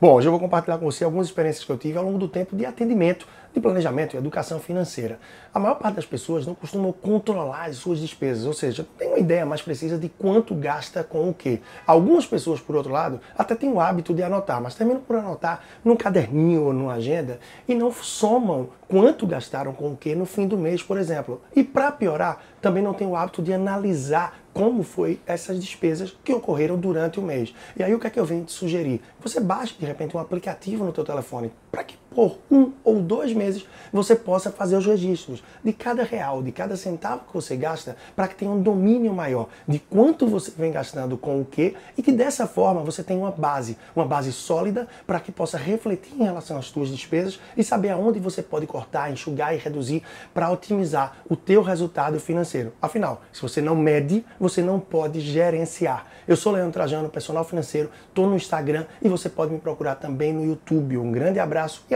Bom, hoje eu vou compartilhar com você algumas experiências que eu tive ao longo do tempo de atendimento, de planejamento e educação financeira. A maior parte das pessoas não costumam controlar as suas despesas, ou seja, tem uma ideia mais precisa de quanto gasta com o quê. Algumas pessoas, por outro lado, até têm o hábito de anotar, mas terminam por anotar num caderninho ou numa agenda e não somam quanto gastaram com o quê no fim do mês, por exemplo. E para piorar, também não tem o hábito de analisar como foi essas despesas que ocorreram durante o mês. E aí o que é que eu venho te sugerir? Você baixe de repente um aplicativo no teu telefone para que por um ou dois meses você possa fazer os registros de cada real, de cada centavo que você gasta, para que tenha um domínio maior de quanto você vem gastando com o que e que dessa forma você tenha uma base, uma base sólida para que possa refletir em relação às suas despesas e saber aonde você pode cortar, enxugar e reduzir para otimizar o teu resultado financeiro. Afinal, se você não mede, você não pode gerenciar. Eu sou Leandro Trajano, personal financeiro, estou no Instagram e você pode me procurar também no YouTube. Um grande abraço e